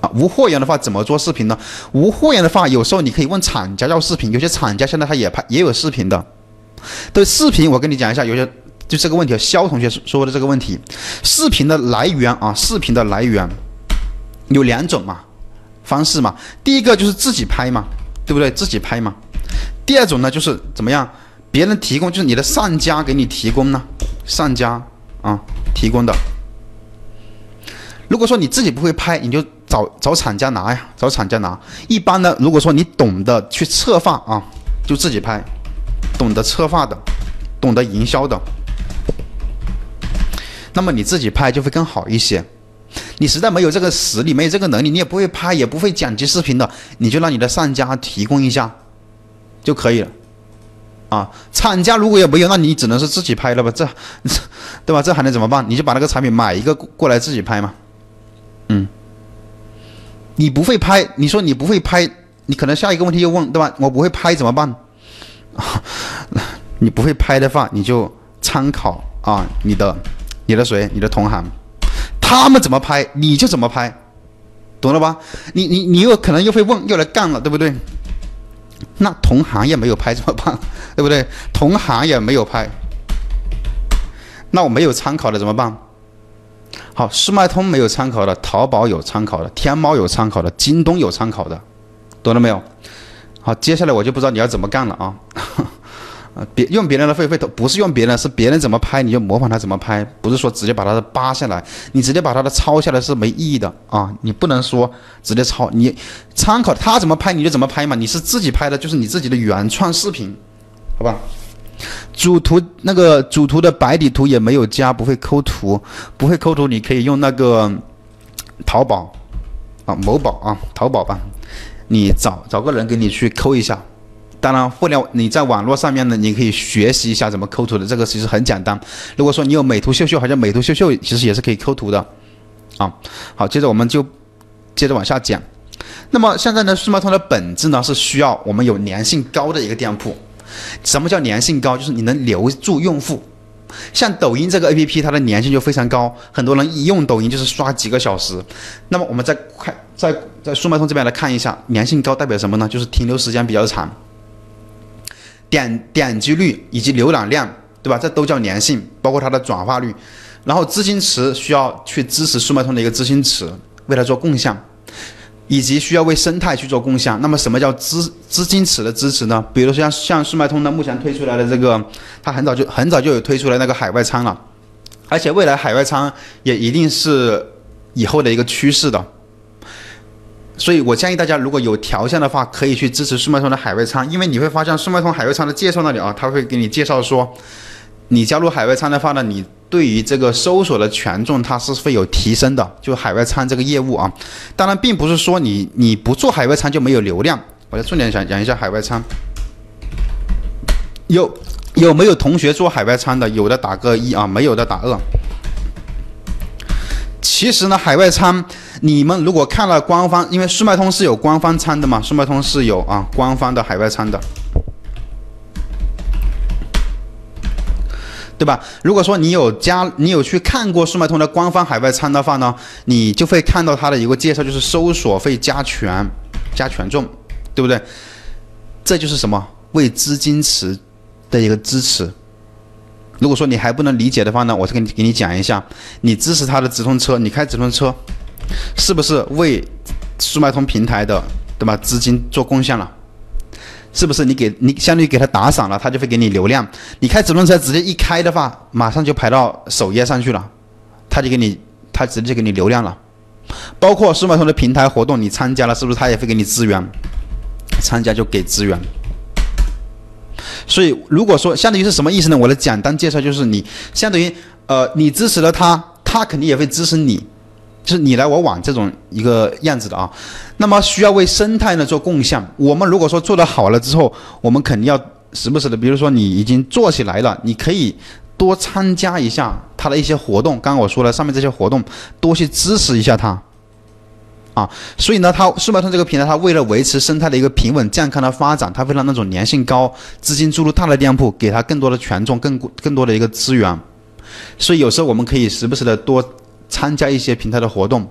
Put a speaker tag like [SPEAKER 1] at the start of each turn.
[SPEAKER 1] 啊，无货源的话怎么做视频呢？无货源的话，有时候你可以问厂家要视频，有些厂家现在他也拍也有视频的。对视频，我跟你讲一下，有些就这个问题，肖同学说的这个问题，视频的来源啊，视频的来源有两种嘛方式嘛，第一个就是自己拍嘛，对不对？自己拍嘛。第二种呢，就是怎么样，别人提供，就是你的上家给你提供呢，上家啊提供的。如果说你自己不会拍，你就找找厂家拿呀，找厂家拿。一般呢，如果说你懂得去策划啊，就自己拍；懂得策划的，懂得营销的，那么你自己拍就会更好一些。你实在没有这个实力，没有这个能力，你也不会拍，也不会剪辑视频的，你就让你的上家提供一下就可以了。啊，厂家如果也没有，那你只能是自己拍了吧？这，对吧？这还能怎么办？你就把那个产品买一个过来自己拍嘛。嗯，你不会拍，你说你不会拍，你可能下一个问题又问，对吧？我不会拍怎么办？你不会拍的话，你就参考啊，你的、你的谁、你的同行，他们怎么拍，你就怎么拍，懂了吧？你你你又可能又会问，又来干了，对不对？那同行也没有拍怎么办？对不对？同行也没有拍，那我没有参考的怎么办？好，速卖通没有参考的，淘宝有参考的，天猫有参考的，京东有参考的，懂了没有？好，接下来我就不知道你要怎么干了啊！别用别人的费费头，不是用别人，是别人怎么拍你就模仿他怎么拍，不是说直接把他的扒下来，你直接把他的抄下来是没意义的啊！你不能说直接抄，你参考他怎么拍你就怎么拍嘛，你是自己拍的，就是你自己的原创视频，好吧？主图那个主图的白底图也没有加，不会抠图，不会抠图，你可以用那个淘宝啊，某宝啊，淘宝吧，你找找个人给你去抠一下。当然，互联你在网络上面呢，你可以学习一下怎么抠图的，这个其实很简单。如果说你有美图秀秀，好像美图秀秀其实也是可以抠图的啊。好，接着我们就接着往下讲。那么现在呢，速卖通的本质呢是需要我们有粘性高的一个店铺。什么叫粘性高？就是你能留住用户。像抖音这个 A P P，它的粘性就非常高，很多人一用抖音就是刷几个小时。那么我们再快在在速卖通这边来看一下，粘性高代表什么呢？就是停留时间比较长，点点击率以及浏览量，对吧？这都叫粘性，包括它的转化率。然后资金池需要去支持速卖通的一个资金池，为它做共享。以及需要为生态去做共享。那么什么叫资资金池的支持呢？比如说像像速卖通呢，目前推出来的这个，它很早就很早就有推出来那个海外仓了，而且未来海外仓也一定是以后的一个趋势的。所以我建议大家，如果有条件的话，可以去支持速卖通的海外仓，因为你会发现速卖通海外仓的介绍那里啊，他会给你介绍说，你加入海外仓的话呢，你。对于这个搜索的权重，它是会有提升的。就海外仓这个业务啊，当然并不是说你你不做海外仓就没有流量。我再重点讲讲一下海外仓。有有没有同学做海外仓的？有的打个一啊，没有的打二。其实呢，海外仓你们如果看了官方，因为速卖通是有官方仓的嘛，速卖通是有啊官方的海外仓的。对吧？如果说你有加，你有去看过速卖通的官方海外仓的话呢，你就会看到它的一个介绍，就是搜索费加权，加权重，对不对？这就是什么？为资金池的一个支持。如果说你还不能理解的话呢，我再给你给你讲一下，你支持它的直通车，你开直通车，是不是为速卖通平台的，对吧？资金做贡献了？是不是你给你相当于给他打赏了，他就会给你流量。你开直通车直接一开的话，马上就排到首页上去了，他就给你，他直接给你流量了。包括速卖通的平台活动，你参加了，是不是他也会给你资源？参加就给资源。所以如果说相当于是什么意思呢？我的简单介绍就是你相当于呃，你支持了他，他肯定也会支持你。是你来我往这种一个样子的啊，那么需要为生态呢做贡献。我们如果说做得好了之后，我们肯定要时不时的，比如说你已经做起来了，你可以多参加一下它的一些活动。刚刚我说了上面这些活动，多去支持一下它啊。所以呢，它数码通这个平台，它为了维持生态的一个平稳健康的发展，它会让那种粘性高、资金注入大的店铺给它更多的权重、更更多的一个资源。所以有时候我们可以时不时的多。参加一些平台的活动。